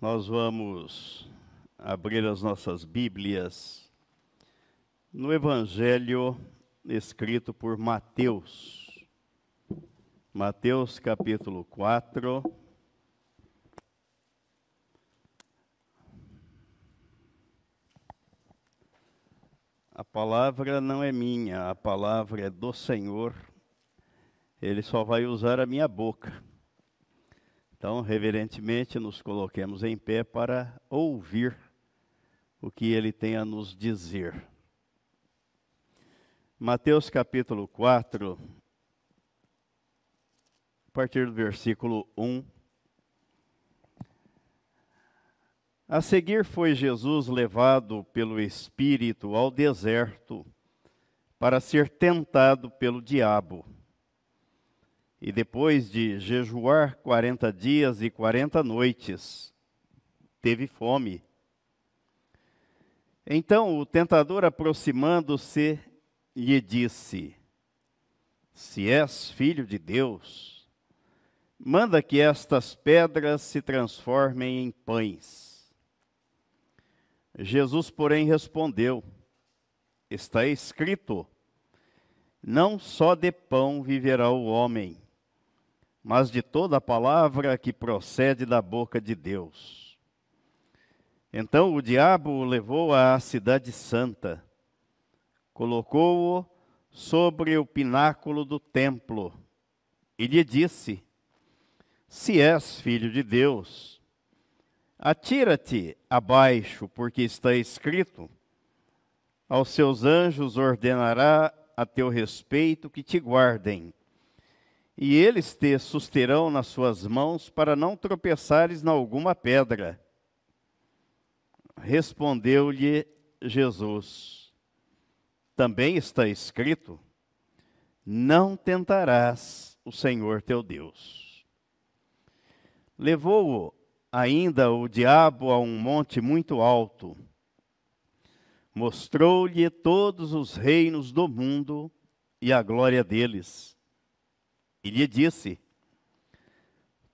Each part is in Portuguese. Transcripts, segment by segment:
nós vamos abrir as nossas Bíblias no Evangelho escrito por Mateus. Mateus capítulo 4. A palavra não é minha, a palavra é do Senhor. Ele só vai usar a minha boca. Então, reverentemente, nos coloquemos em pé para ouvir o que ele tem a nos dizer. Mateus capítulo 4, a partir do versículo 1. A seguir foi Jesus levado pelo Espírito ao deserto para ser tentado pelo diabo. E depois de jejuar quarenta dias e quarenta noites, teve fome. Então o tentador, aproximando-se, lhe disse: Se és filho de Deus, manda que estas pedras se transformem em pães. Jesus, porém, respondeu: Está escrito: Não só de pão viverá o homem, mas de toda a palavra que procede da boca de Deus. Então o diabo o levou à cidade santa, colocou-o sobre o pináculo do templo e lhe disse: Se és filho de Deus, atira-te abaixo, porque está escrito: Aos seus anjos ordenará a teu respeito que te guardem e eles te susterão nas suas mãos para não tropeçares na alguma pedra. Respondeu-lhe Jesus: Também está escrito: Não tentarás o Senhor teu Deus. Levou-o ainda o diabo a um monte muito alto, mostrou-lhe todos os reinos do mundo e a glória deles e lhe disse: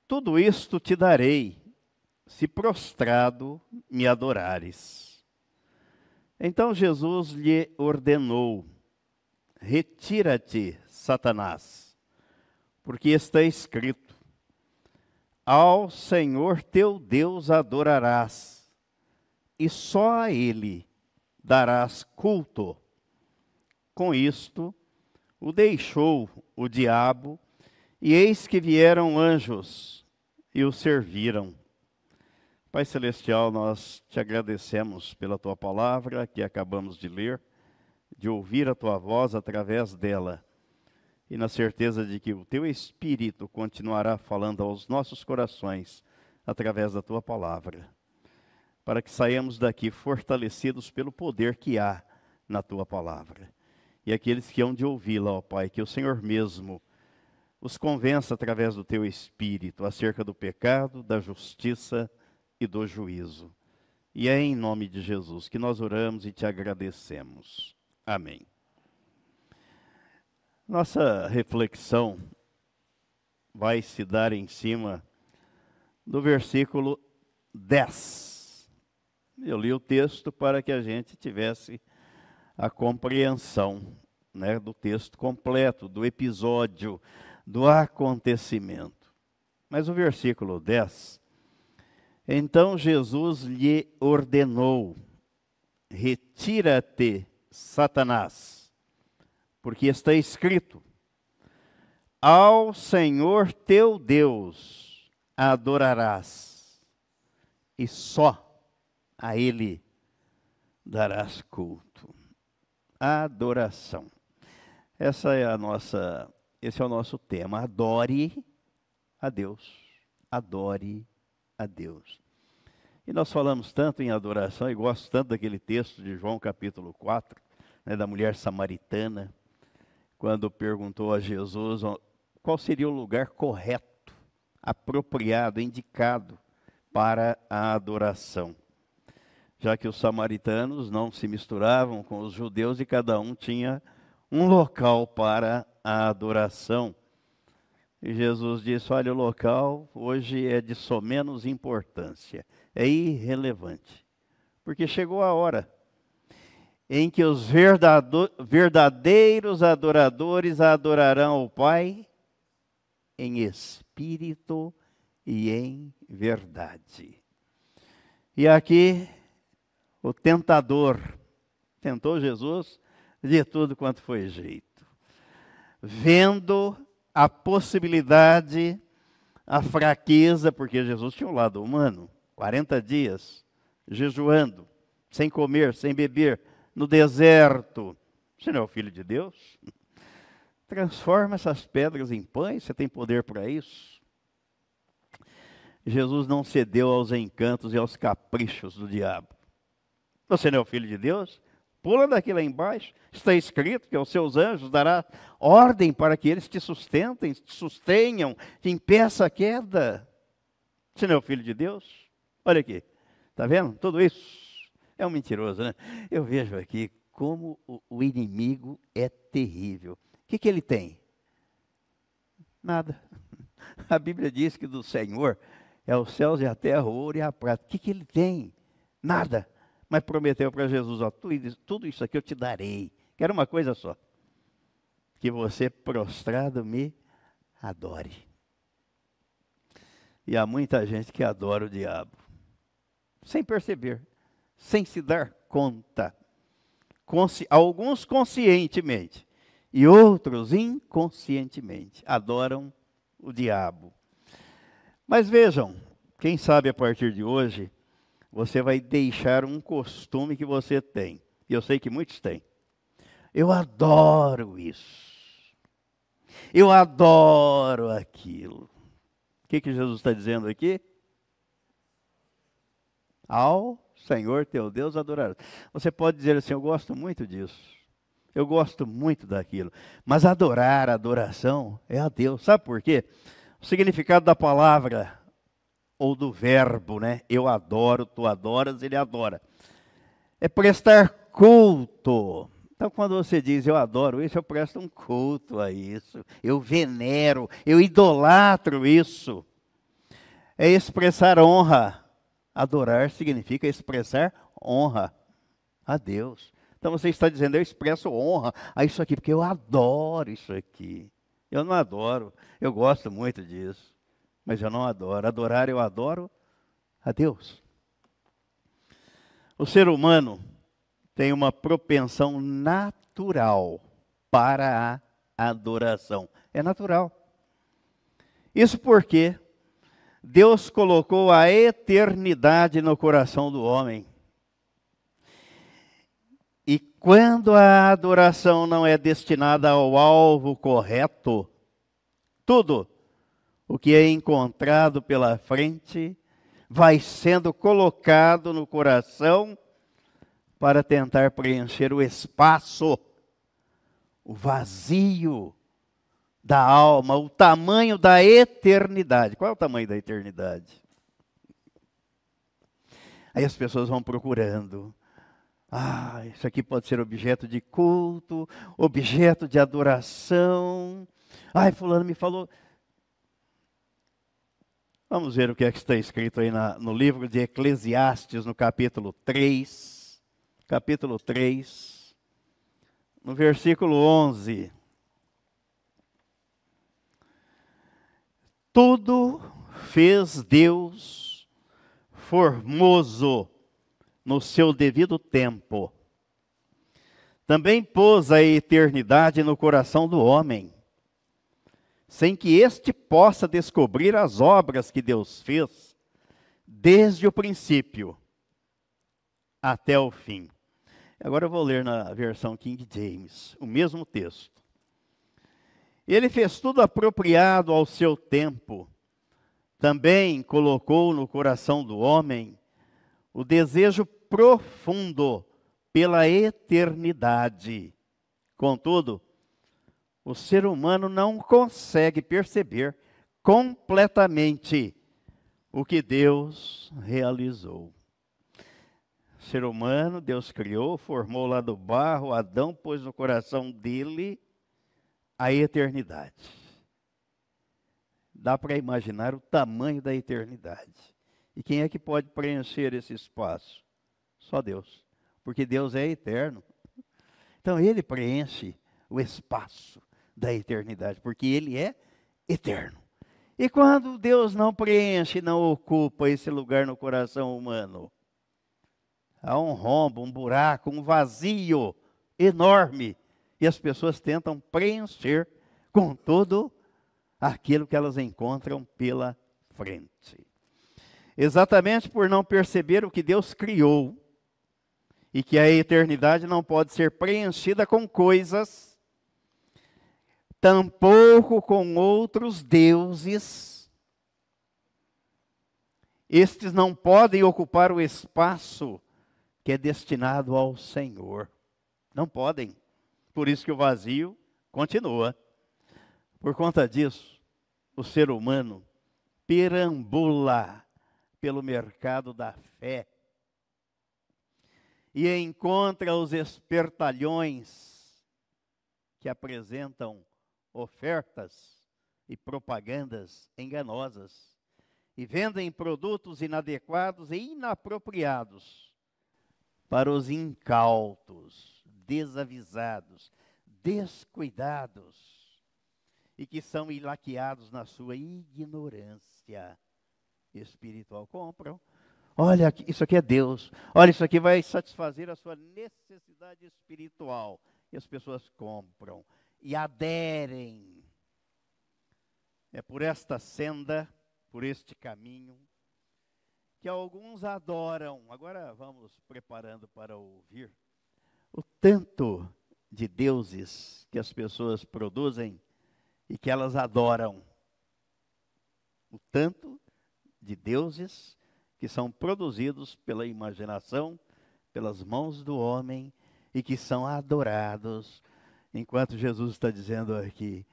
Tudo isto te darei, se prostrado me adorares. Então Jesus lhe ordenou: Retira-te, Satanás, porque está escrito: Ao Senhor teu Deus adorarás, e só a Ele darás culto. Com isto, o deixou o diabo e eis que vieram anjos e o serviram. Pai Celestial, nós te agradecemos pela tua palavra que acabamos de ler, de ouvir a tua voz através dela, e na certeza de que o teu Espírito continuará falando aos nossos corações através da tua palavra, para que saiamos daqui fortalecidos pelo poder que há na tua palavra. E aqueles que hão de ouvi-la, ó Pai, que o Senhor mesmo os convença através do teu espírito acerca do pecado, da justiça e do juízo. E é em nome de Jesus que nós oramos e te agradecemos. Amém. Nossa reflexão vai se dar em cima do versículo 10. Eu li o texto para que a gente tivesse a compreensão né, do texto completo, do episódio do acontecimento. Mas o versículo 10. Então Jesus lhe ordenou: Retira-te, Satanás, porque está escrito: Ao Senhor teu Deus adorarás, e só a Ele darás culto. Adoração. Essa é a nossa esse é o nosso tema. Adore a Deus. Adore a Deus. E nós falamos tanto em adoração, e gosto tanto daquele texto de João capítulo 4, né, da mulher samaritana, quando perguntou a Jesus qual seria o lugar correto, apropriado, indicado para a adoração. Já que os samaritanos não se misturavam com os judeus e cada um tinha um local para a adoração. E Jesus disse: Olha, o local hoje é de somenos importância, é irrelevante, porque chegou a hora em que os verdadeiros adoradores adorarão o Pai em espírito e em verdade. E aqui o tentador tentou Jesus de tudo quanto foi jeito, vendo a possibilidade, a fraqueza, porque Jesus tinha um lado humano, 40 dias jejuando, sem comer, sem beber, no deserto. Você não é o filho de Deus? Transforma essas pedras em pães, você tem poder para isso. Jesus não cedeu aos encantos e aos caprichos do diabo. Você não é o filho de Deus? Pula daqui lá embaixo. Está escrito que aos seus anjos dará ordem para que eles te sustentem, te sustenham, te impeça a queda. Você não é o filho de Deus? Olha aqui. Está vendo? Tudo isso é um mentiroso, né? Eu vejo aqui como o, inimigo é terrível. O que, que ele tem? Nada. A Bíblia diz que do Senhor é os céus e a terra, o ouro e a prata. O que, que ele tem? Nada. Mas prometeu para Jesus: ó, tudo isso aqui eu te darei. Quero uma coisa só: que você prostrado me adore. E há muita gente que adora o diabo, sem perceber sem se dar conta. Consci alguns conscientemente e outros inconscientemente adoram o diabo. Mas vejam, quem sabe a partir de hoje você vai deixar um costume que você tem. E eu sei que muitos têm. Eu adoro isso. Eu adoro aquilo. O que, que Jesus está dizendo aqui? Ao Senhor teu Deus adorarás. Você pode dizer assim: Eu gosto muito disso. Eu gosto muito daquilo. Mas adorar, adoração é a Deus. Sabe por quê? O significado da palavra ou do verbo, né? Eu adoro, tu adoras, ele adora. É prestar culto. Então, quando você diz eu adoro isso, eu presto um culto a isso. Eu venero, eu idolatro isso. É expressar honra Adorar significa expressar honra a Deus. Então você está dizendo, eu expresso honra a isso aqui, porque eu adoro isso aqui. Eu não adoro, eu gosto muito disso, mas eu não adoro. Adorar, eu adoro a Deus. O ser humano tem uma propensão natural para a adoração. É natural. Isso porque Deus colocou a eternidade no coração do homem. E quando a adoração não é destinada ao alvo correto, tudo o que é encontrado pela frente vai sendo colocado no coração para tentar preencher o espaço, o vazio da alma, o tamanho da eternidade. Qual é o tamanho da eternidade? Aí as pessoas vão procurando. Ah, isso aqui pode ser objeto de culto, objeto de adoração. Ai, fulano me falou. Vamos ver o que, é que está escrito aí na, no livro de Eclesiastes, no capítulo 3. Capítulo 3, no versículo 11. Tudo fez Deus formoso no seu devido tempo. Também pôs a eternidade no coração do homem, sem que este possa descobrir as obras que Deus fez desde o princípio até o fim. Agora eu vou ler na versão King James, o mesmo texto. Ele fez tudo apropriado ao seu tempo. Também colocou no coração do homem o desejo profundo pela eternidade. Contudo, o ser humano não consegue perceber completamente o que Deus realizou. Ser humano, Deus criou, formou lá do barro, Adão pôs no coração dele a eternidade. dá para imaginar o tamanho da eternidade. E quem é que pode preencher esse espaço? Só Deus. Porque Deus é eterno. Então ele preenche o espaço da eternidade, porque ele é eterno. E quando Deus não preenche, não ocupa esse lugar no coração humano, há um rombo, um buraco, um vazio enorme. E as pessoas tentam preencher com todo aquilo que elas encontram pela frente. Exatamente por não perceber o que Deus criou e que a eternidade não pode ser preenchida com coisas tampouco com outros deuses. Estes não podem ocupar o espaço que é destinado ao Senhor. Não podem. Por isso que o vazio continua. Por conta disso, o ser humano perambula pelo mercado da fé e encontra os espertalhões que apresentam ofertas e propagandas enganosas e vendem produtos inadequados e inapropriados para os incautos, desavisados, descuidados e que são ilaqueados na sua ignorância espiritual. Compram. Olha, isso aqui é Deus. Olha, isso aqui vai satisfazer a sua necessidade espiritual. E as pessoas compram e aderem. É por esta senda, por este caminho, que alguns adoram. Agora vamos preparando para ouvir o tanto de deuses que as pessoas produzem e que elas adoram. O tanto de deuses que são produzidos pela imaginação, pelas mãos do homem e que são adorados Enquanto Jesus está dizendo aqui: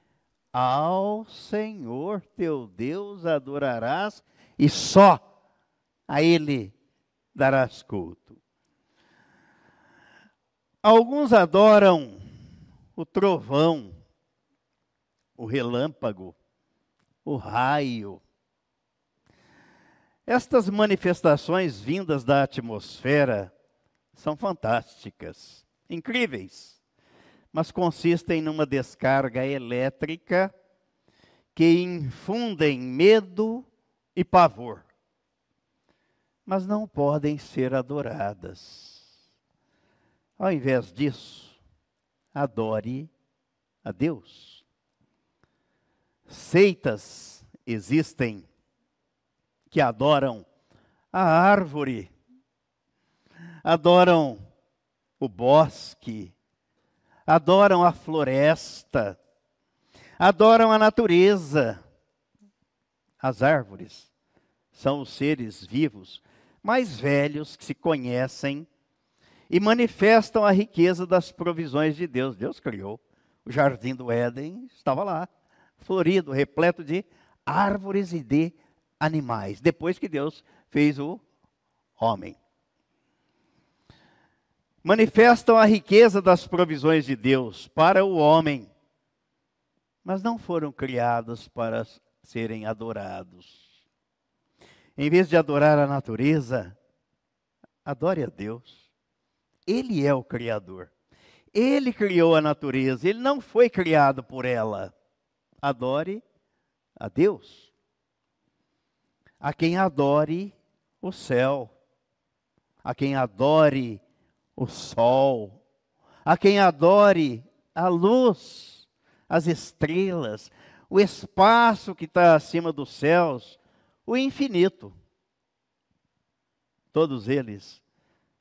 Ao Senhor teu Deus adorarás e só a Ele darás culto. Alguns adoram o trovão, o relâmpago, o raio. Estas manifestações vindas da atmosfera são fantásticas, incríveis mas consistem numa descarga elétrica que infundem medo e pavor, mas não podem ser adoradas. Ao invés disso, adore a Deus. Seitas existem que adoram a árvore, adoram o bosque, adoram a floresta, adoram a natureza. As árvores são os seres vivos mais velhos que se conhecem e manifestam a riqueza das provisões de Deus. Deus criou o jardim do Éden, estava lá, florido, repleto de árvores e de animais, depois que Deus fez o homem manifestam a riqueza das provisões de Deus para o homem, mas não foram criados para serem adorados. Em vez de adorar a natureza, adore a Deus. Ele é o Criador. Ele criou a natureza, ele não foi criado por ela. Adore a Deus. A quem adore o céu, a quem adore o sol, a quem adore a luz, as estrelas, o espaço que está acima dos céus, o infinito. Todos eles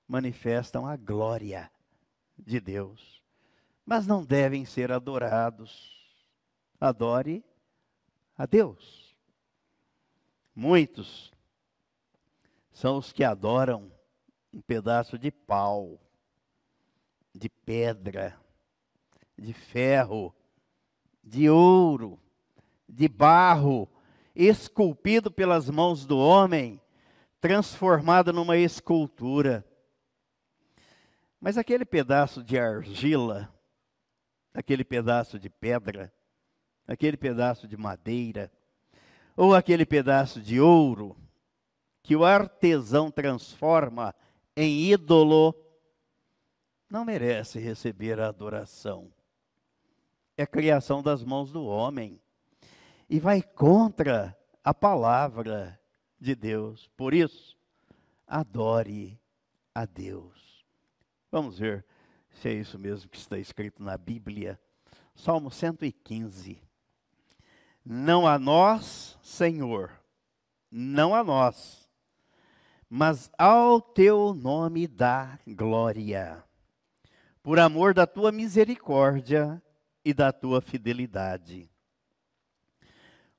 manifestam a glória de Deus, mas não devem ser adorados. Adore a Deus. Muitos são os que adoram um pedaço de pau, de pedra, de ferro, de ouro, de barro, esculpido pelas mãos do homem, transformado numa escultura. Mas aquele pedaço de argila, aquele pedaço de pedra, aquele pedaço de madeira, ou aquele pedaço de ouro que o artesão transforma em ídolo, não merece receber a adoração. É criação das mãos do homem e vai contra a palavra de Deus. Por isso, adore a Deus. Vamos ver se é isso mesmo que está escrito na Bíblia. Salmo 115. Não a nós, Senhor, não a nós, mas ao teu nome dá glória, por amor da tua misericórdia e da tua fidelidade.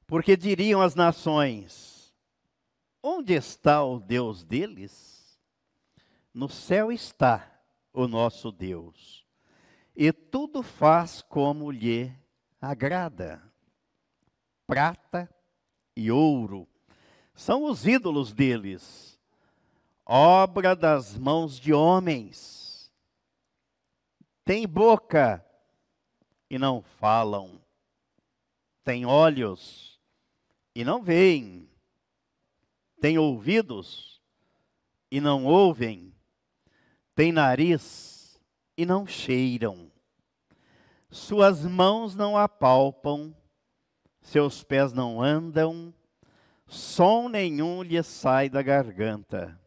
Porque diriam as nações: Onde está o Deus deles? No céu está o nosso Deus, e tudo faz como lhe agrada prata e ouro. São os ídolos deles, obra das mãos de homens. Tem boca e não falam, tem olhos e não veem, tem ouvidos e não ouvem, tem nariz e não cheiram, suas mãos não apalpam seus pés não andam, som nenhum lhe sai da garganta.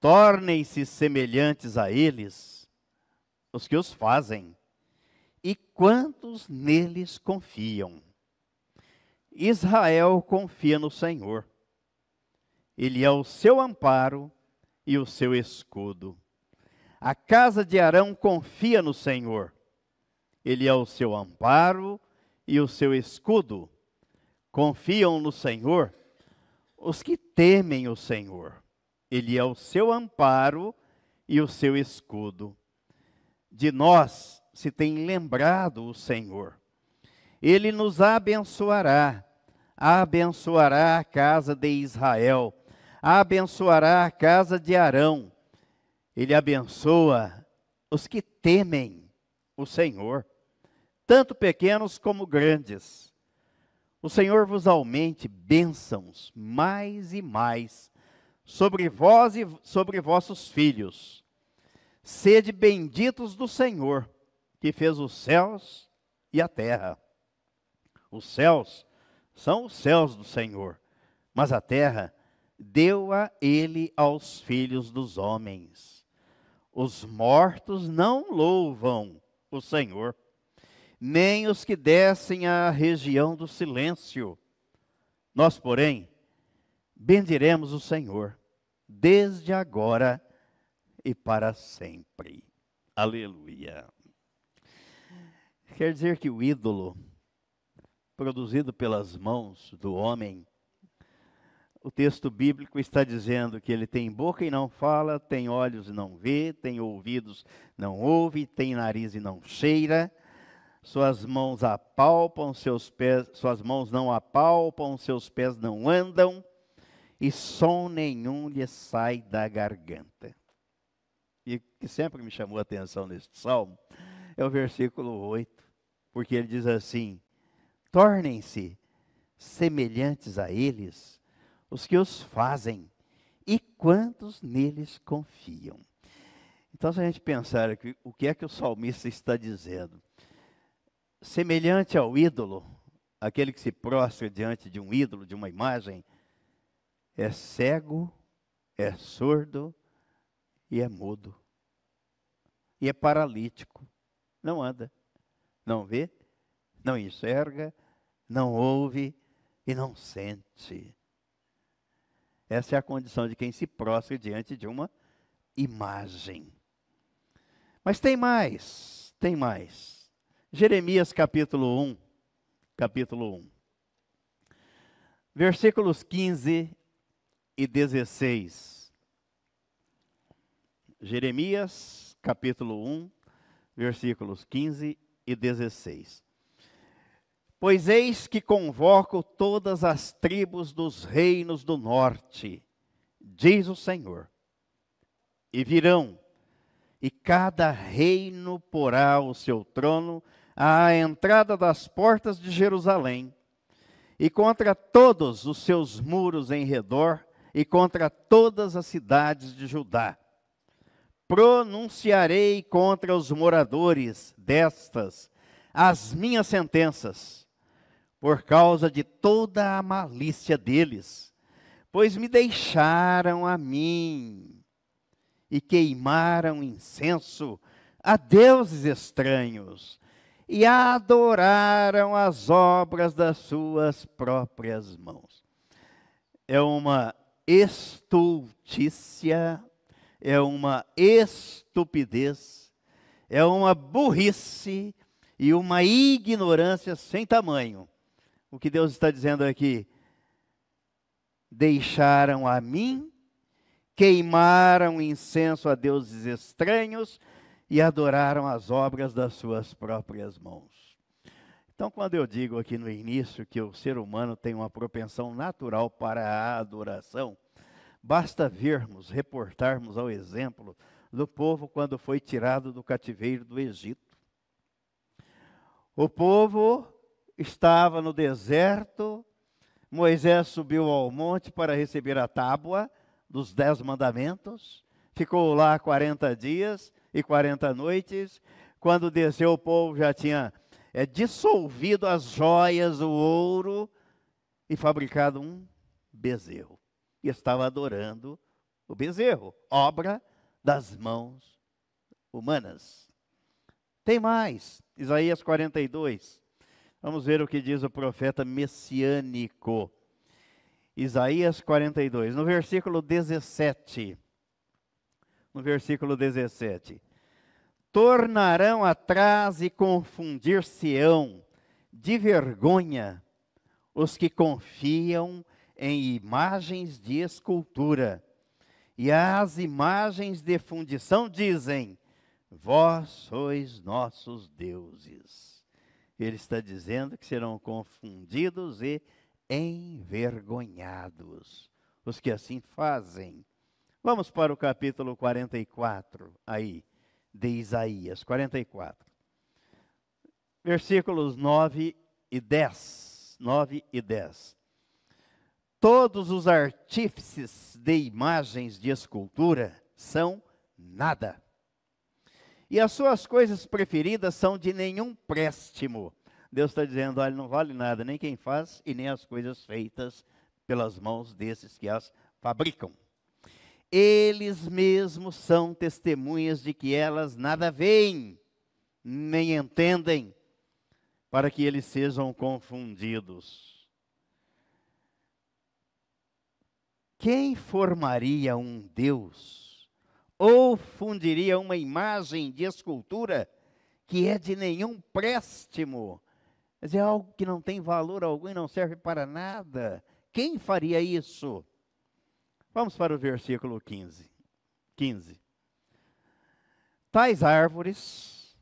Tornem-se semelhantes a eles os que os fazem, e quantos neles confiam. Israel confia no Senhor. Ele é o seu amparo e o seu escudo. A casa de Arão confia no Senhor. Ele é o seu amparo e o seu escudo. Confiam no Senhor os que temem o Senhor. Ele é o seu amparo e o seu escudo. De nós se tem lembrado o Senhor. Ele nos abençoará, abençoará a casa de Israel, abençoará a casa de Arão. Ele abençoa os que temem o Senhor tanto pequenos como grandes. O Senhor vos aumente bênçãos mais e mais sobre vós e sobre vossos filhos. Sede benditos do Senhor, que fez os céus e a terra. Os céus são os céus do Senhor, mas a terra deu-a ele aos filhos dos homens. Os mortos não louvam o Senhor nem os que descem à região do silêncio. Nós, porém, bendiremos o Senhor, desde agora e para sempre. Aleluia. Quer dizer que o ídolo, produzido pelas mãos do homem, o texto bíblico está dizendo que ele tem boca e não fala, tem olhos e não vê, tem ouvidos e não ouve, tem nariz e não cheira, suas mãos apalpam, seus pés, suas mãos não apalpam, seus pés não andam, e som nenhum lhe sai da garganta. E que sempre me chamou a atenção neste salmo é o versículo 8, porque ele diz assim: Tornem-se semelhantes a eles os que os fazem e quantos neles confiam. Então, se a gente pensar aqui, o que é que o salmista está dizendo? semelhante ao ídolo, aquele que se prostra diante de um ídolo, de uma imagem, é cego, é surdo e é mudo. E é paralítico. Não anda, não vê, não enxerga, não ouve e não sente. Essa é a condição de quem se prostra diante de uma imagem. Mas tem mais, tem mais. Jeremias capítulo 1, capítulo 1. Versículos 15 e 16. Jeremias capítulo 1, versículos 15 e 16. Pois eis que convoco todas as tribos dos reinos do norte, diz o Senhor, e virão, e cada reino porá o seu trono à entrada das portas de Jerusalém, e contra todos os seus muros em redor, e contra todas as cidades de Judá. Pronunciarei contra os moradores destas as minhas sentenças, por causa de toda a malícia deles, pois me deixaram a mim e queimaram incenso a deuses estranhos e adoraram as obras das suas próprias mãos. É uma estultícia, é uma estupidez, é uma burrice e uma ignorância sem tamanho. O que Deus está dizendo aqui? Deixaram a mim, queimaram incenso a deuses estranhos e adoraram as obras das suas próprias mãos. Então, quando eu digo aqui no início que o ser humano tem uma propensão natural para a adoração, basta vermos, reportarmos ao exemplo do povo quando foi tirado do cativeiro do Egito. O povo estava no deserto, Moisés subiu ao monte para receber a tábua dos dez mandamentos, ficou lá 40 dias e 40 noites. Quando desceu, o povo já tinha é dissolvido as joias, o ouro e fabricado um bezerro. E estava adorando o bezerro, obra das mãos humanas. Tem mais, Isaías 42. Vamos ver o que diz o profeta messiânico. Isaías 42, no versículo 17. No versículo 17 tornarão atrás e confundir-se-ão de vergonha os que confiam em imagens de escultura. E as imagens de fundição dizem: Vós sois nossos deuses. Ele está dizendo que serão confundidos e envergonhados os que assim fazem. Vamos para o capítulo 44 aí de Isaías 44. Versículos 9 e 10. 9 e 10. Todos os artífices de imagens de escultura são nada. E as suas coisas preferidas são de nenhum préstimo. Deus está dizendo: olha, não vale nada, nem quem faz e nem as coisas feitas pelas mãos desses que as fabricam eles mesmos são testemunhas de que elas nada veem, nem entendem, para que eles sejam confundidos. Quem formaria um Deus ou fundiria uma imagem de escultura que é de nenhum préstimo? É algo que não tem valor algum e não serve para nada. Quem faria isso? Vamos para o versículo 15. 15. Tais árvores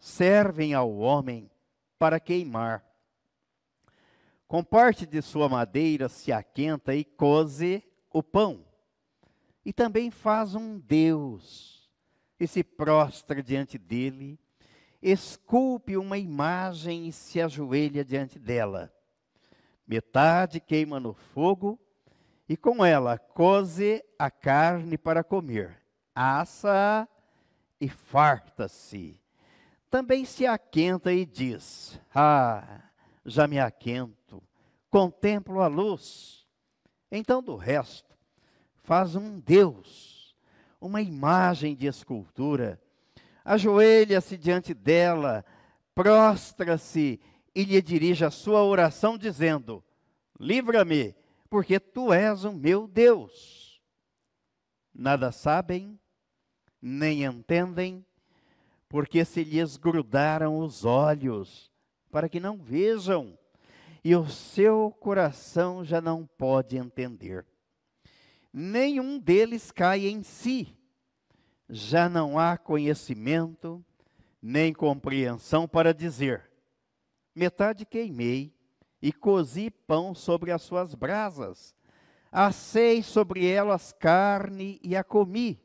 servem ao homem para queimar. Com parte de sua madeira se aquenta e coze o pão. E também faz um Deus e se prostra diante dele, esculpe uma imagem e se ajoelha diante dela. Metade queima no fogo e com ela coze a carne para comer, assa e farta-se. Também se aquenta e diz: Ah, já me aquento, contemplo a luz. Então, do resto, faz um Deus, uma imagem de escultura, ajoelha-se diante dela, prostra-se e lhe dirige a sua oração, dizendo: Livra-me porque tu és o meu Deus. Nada sabem, nem entendem, porque se lhes grudaram os olhos, para que não vejam, e o seu coração já não pode entender. Nenhum deles cai em si, já não há conhecimento, nem compreensão para dizer: metade queimei, e cozi pão sobre as suas brasas. Assei sobre elas carne e a comi.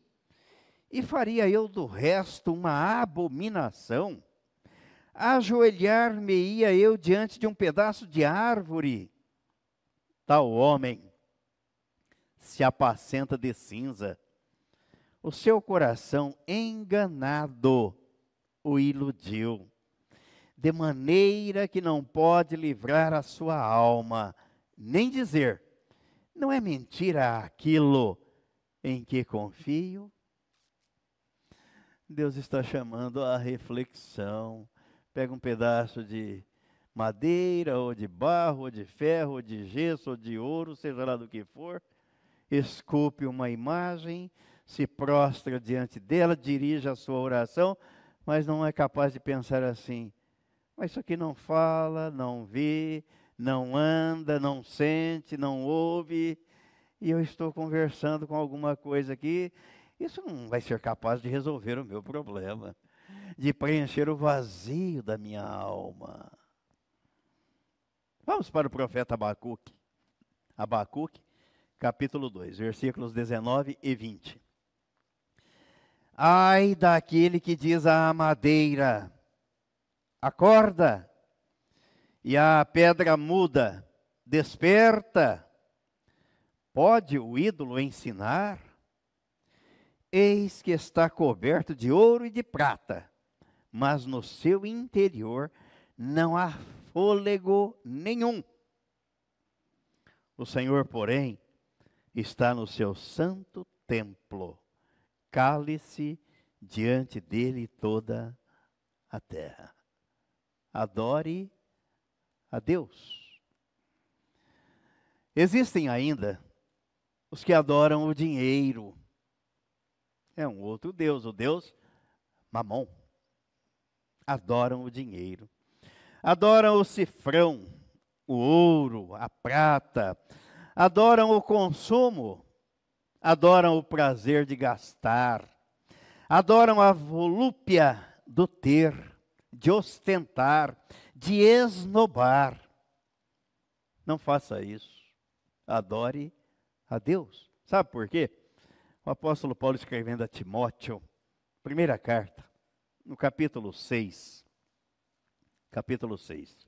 E faria eu do resto uma abominação? Ajoelhar-me-ia eu diante de um pedaço de árvore Tal homem se apacenta de cinza, o seu coração enganado o iludiu, de maneira que não pode livrar a sua alma, nem dizer: não é mentira aquilo em que confio? Deus está chamando a reflexão. Pega um pedaço de madeira, ou de barro, ou de ferro, ou de gesso, ou de ouro, seja lá do que for, esculpe uma imagem, se prostra diante dela, dirige a sua oração, mas não é capaz de pensar assim: mas isso aqui não fala, não vê, não anda, não sente, não ouve, e eu estou conversando com alguma coisa aqui isso não vai ser capaz de resolver o meu problema, de preencher o vazio da minha alma. Vamos para o profeta Abacuque. Abacuque, capítulo 2, versículos 19 e 20. Ai daquele que diz à madeira: acorda, e a pedra muda, desperta. Pode o ídolo ensinar? Eis que está coberto de ouro e de prata, mas no seu interior não há fôlego nenhum. O Senhor, porém, está no seu santo templo. Cale-se diante dele toda a terra. Adore a Deus. Existem ainda os que adoram o dinheiro. É um outro Deus, o Deus Mamon. Adoram o dinheiro, adoram o cifrão, o ouro, a prata, adoram o consumo, adoram o prazer de gastar, adoram a volúpia do ter, de ostentar, de esnobar. Não faça isso. Adore a Deus. Sabe por quê? o apóstolo Paulo escrevendo a Timóteo, primeira carta, no capítulo 6. Capítulo 6.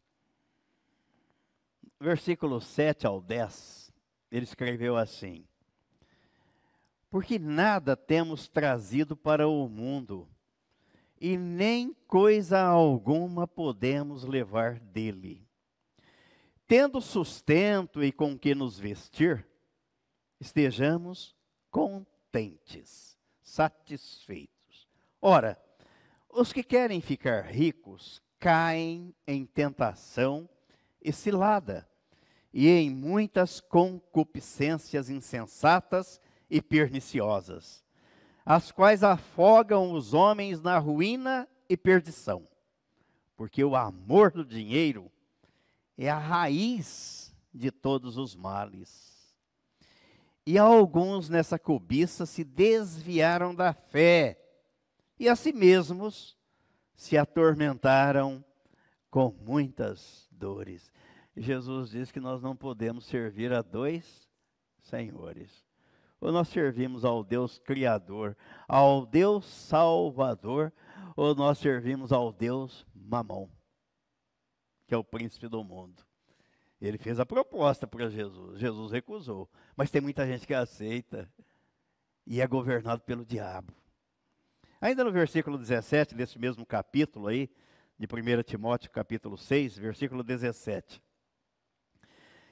Versículo 7 ao 10, ele escreveu assim: Porque nada temos trazido para o mundo, e nem coisa alguma podemos levar dele. Tendo sustento e com que nos vestir, estejamos contentes, satisfeitos. Ora, os que querem ficar ricos caem em tentação e cilada, e em muitas concupiscências insensatas e perniciosas, as quais afogam os homens na ruína e perdição. Porque o amor do dinheiro é a raiz de todos os males. E alguns nessa cobiça se desviaram da fé e a si mesmos se atormentaram com muitas dores. Jesus diz que nós não podemos servir a dois senhores. Ou nós servimos ao Deus Criador, ao Deus Salvador, ou nós servimos ao Deus Mamon, que é o príncipe do mundo. Ele fez a proposta para Jesus, Jesus recusou. Mas tem muita gente que aceita e é governado pelo diabo. Ainda no versículo 17 desse mesmo capítulo aí, de 1 Timóteo capítulo 6, versículo 17.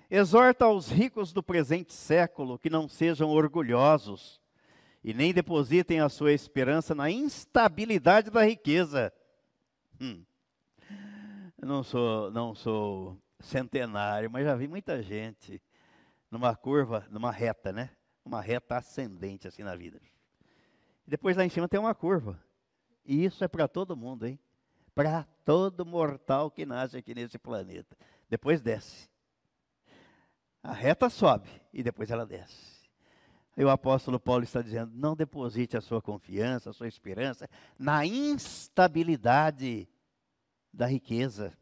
Exorta aos ricos do presente século que não sejam orgulhosos e nem depositem a sua esperança na instabilidade da riqueza. Hum. Não sou, não sou centenário, mas já vi muita gente numa curva, numa reta, né? Uma reta ascendente assim na vida. E depois lá em cima tem uma curva. E isso é para todo mundo, hein? Para todo mortal que nasce aqui nesse planeta. Depois desce. A reta sobe e depois ela desce. E o apóstolo Paulo está dizendo: não deposite a sua confiança, a sua esperança na instabilidade da riqueza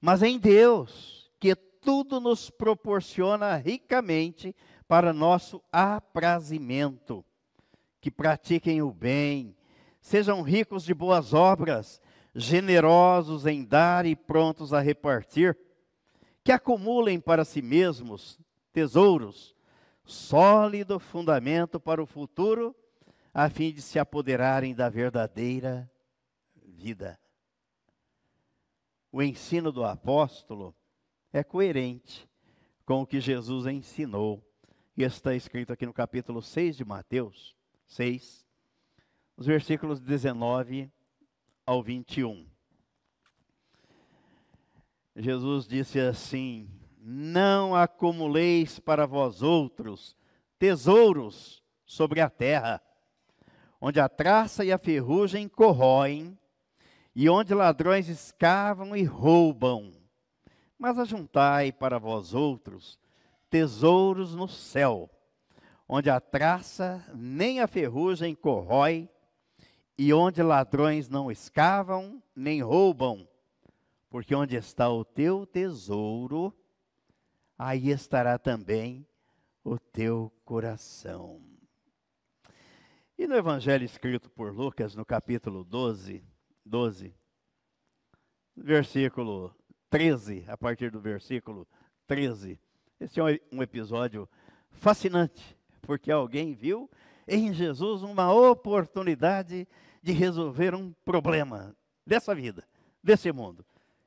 mas em Deus, que tudo nos proporciona ricamente para nosso aprazimento. Que pratiquem o bem, sejam ricos de boas obras, generosos em dar e prontos a repartir, que acumulem para si mesmos tesouros, sólido fundamento para o futuro, a fim de se apoderarem da verdadeira vida. O ensino do apóstolo é coerente com o que Jesus ensinou. E está escrito aqui no capítulo 6 de Mateus 6, os versículos 19 ao 21. Jesus disse assim: Não acumuleis para vós outros tesouros sobre a terra, onde a traça e a ferrugem corroem, e onde ladrões escavam e roubam. Mas ajuntai para vós outros tesouros no céu, onde a traça nem a ferrugem corrói, e onde ladrões não escavam nem roubam porque onde está o teu tesouro, aí estará também o teu coração. E no evangelho escrito por Lucas, no capítulo 12, 12, versículo 13, a partir do versículo 13, esse é um episódio fascinante, porque alguém viu em Jesus uma oportunidade de resolver um problema dessa vida, desse mundo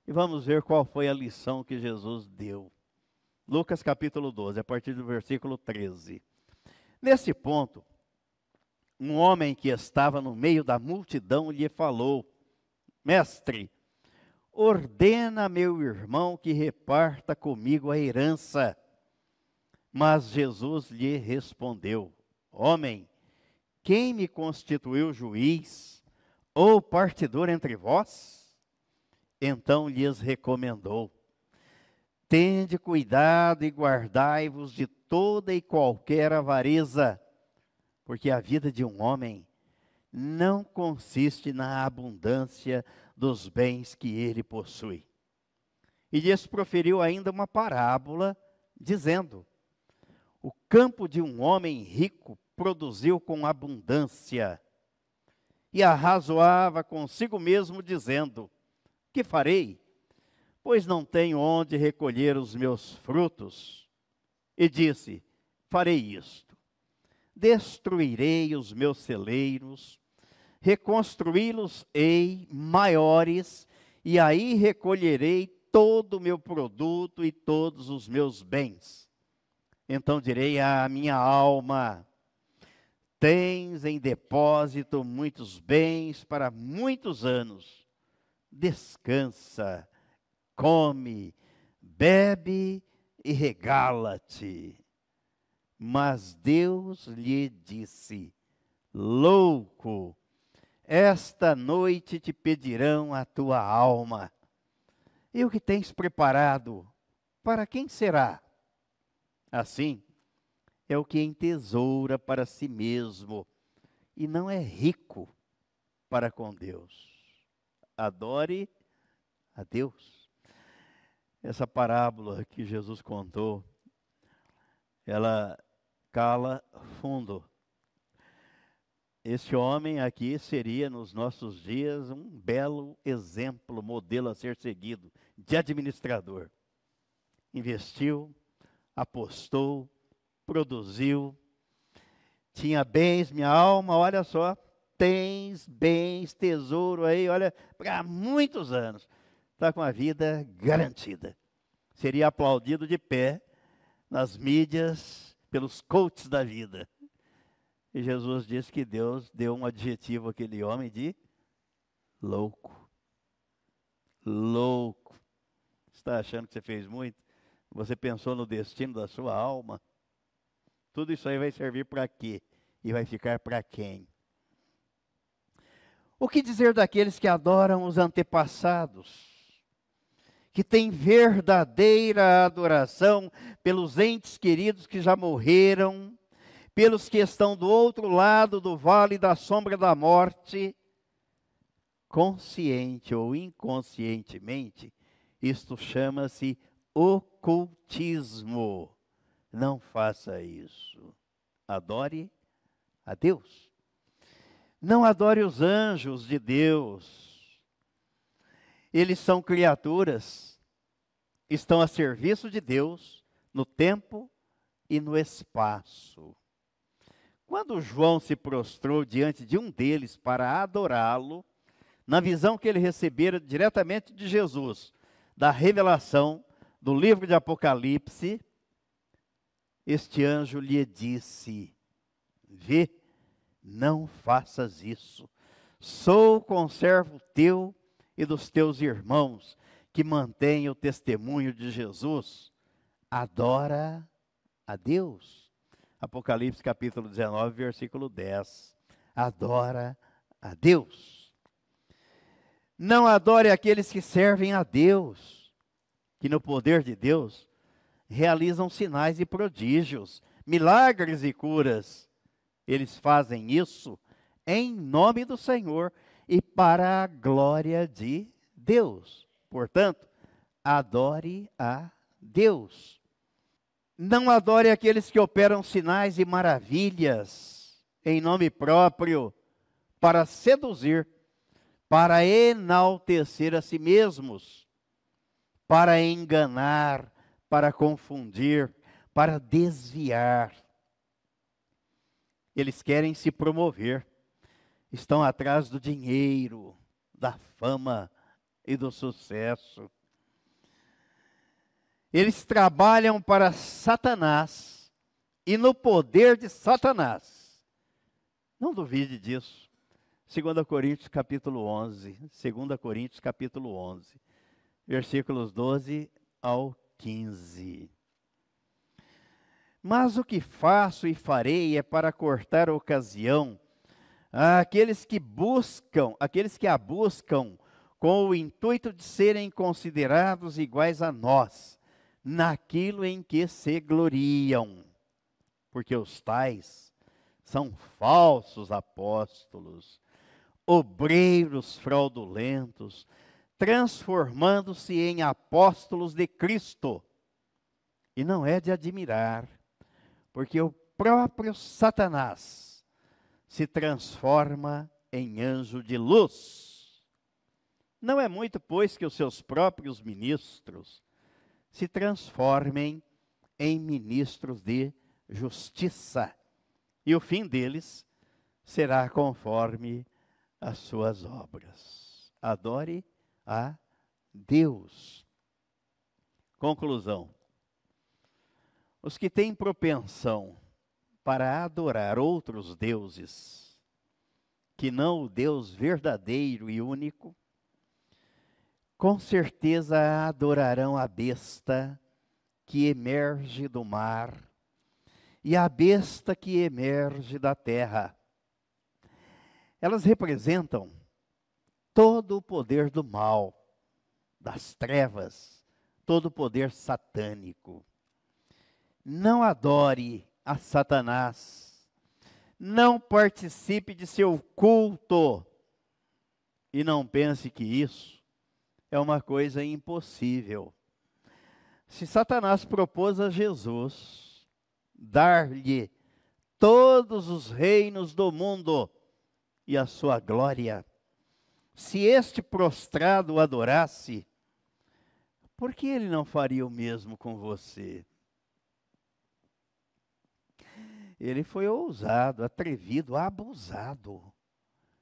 e vamos ver qual foi a lição que Jesus deu. Lucas capítulo 12, a partir do versículo 13. Nesse ponto, um homem que estava no meio da multidão lhe falou: Mestre, ordena meu irmão que reparta comigo a herança. Mas Jesus lhe respondeu: Homem, quem me constituiu juiz ou partidor entre vós? Então lhes recomendou: Tende cuidado e guardai-vos de toda e qualquer avareza, porque a vida de um homem não consiste na abundância dos bens que ele possui. E lhes proferiu ainda uma parábola, dizendo: O campo de um homem rico produziu com abundância, e arrazoava consigo mesmo, dizendo: que farei? Pois não tenho onde recolher os meus frutos. E disse: Farei isto: destruirei os meus celeiros, reconstruí-los-ei maiores, e aí recolherei todo o meu produto e todos os meus bens. Então direi à minha alma: Tens em depósito muitos bens para muitos anos descansa, come, bebe e regala-te. Mas Deus lhe disse: Louco, esta noite te pedirão a tua alma. E o que tens preparado, para quem será? Assim, é o que entesoura para si mesmo e não é rico para com Deus adore a Deus. Essa parábola que Jesus contou, ela cala fundo. Esse homem aqui seria, nos nossos dias, um belo exemplo, modelo a ser seguido, de administrador. Investiu, apostou, produziu, tinha bens, minha alma, olha só, tens bens, tesouro aí, olha, para muitos anos. Está com a vida garantida. Seria aplaudido de pé nas mídias pelos coaches da vida. E Jesus disse que Deus deu um adjetivo àquele homem de louco. Louco. Está achando que você fez muito? Você pensou no destino da sua alma? Tudo isso aí vai servir para quê? E vai ficar para quem? O que dizer daqueles que adoram os antepassados? Que têm verdadeira adoração pelos entes queridos que já morreram, pelos que estão do outro lado do vale da sombra da morte, consciente ou inconscientemente, isto chama-se ocultismo. Não faça isso. Adore a Deus. Não adore os anjos de Deus. Eles são criaturas estão a serviço de Deus no tempo e no espaço. Quando João se prostrou diante de um deles para adorá-lo, na visão que ele recebera diretamente de Jesus, da revelação do livro de Apocalipse, este anjo lhe disse: Vê, não faças isso. Sou conservo teu e dos teus irmãos que mantêm o testemunho de Jesus. Adora a Deus. Apocalipse capítulo 19, versículo 10. Adora a Deus. Não adore aqueles que servem a Deus, que no poder de Deus realizam sinais e prodígios, milagres e curas. Eles fazem isso em nome do Senhor e para a glória de Deus. Portanto, adore a Deus. Não adore aqueles que operam sinais e maravilhas em nome próprio para seduzir para enaltecer a si mesmos, para enganar, para confundir, para desviar. Eles querem se promover, estão atrás do dinheiro, da fama e do sucesso. Eles trabalham para Satanás e no poder de Satanás. Não duvide disso. 2 Coríntios capítulo 11, 2 Coríntios capítulo 11, versículos 12 ao 15. Mas o que faço e farei é para cortar a ocasião àqueles que buscam, aqueles que a buscam com o intuito de serem considerados iguais a nós, naquilo em que se gloriam. Porque os tais são falsos apóstolos, obreiros fraudulentos, transformando-se em apóstolos de Cristo. E não é de admirar, porque o próprio Satanás se transforma em anjo de luz. Não é muito, pois, que os seus próprios ministros se transformem em ministros de justiça, e o fim deles será conforme as suas obras. Adore a Deus. Conclusão. Os que têm propensão para adorar outros deuses, que não o Deus verdadeiro e único, com certeza adorarão a besta que emerge do mar e a besta que emerge da terra elas representam todo o poder do mal, das trevas, todo o poder satânico. Não adore a Satanás. Não participe de seu culto. E não pense que isso é uma coisa impossível. Se Satanás propôs a Jesus dar-lhe todos os reinos do mundo, e a sua glória. Se este prostrado o adorasse, por que ele não faria o mesmo com você? Ele foi ousado, atrevido, abusado.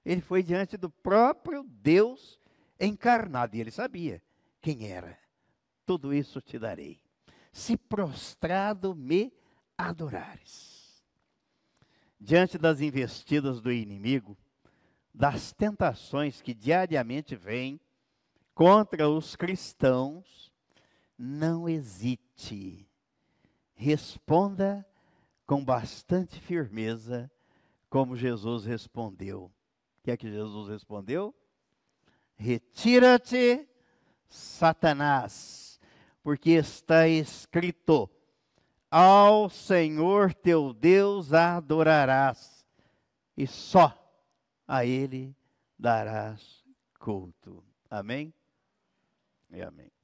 Ele foi diante do próprio Deus encarnado e ele sabia quem era. Tudo isso te darei, se prostrado me adorares. Diante das investidas do inimigo, das tentações que diariamente vêm contra os cristãos, não hesite. Responda com bastante firmeza, como Jesus respondeu. O que é que Jesus respondeu? Retira-te, Satanás, porque está escrito: Ao Senhor teu Deus adorarás, e só a Ele darás culto. Amém? E amém.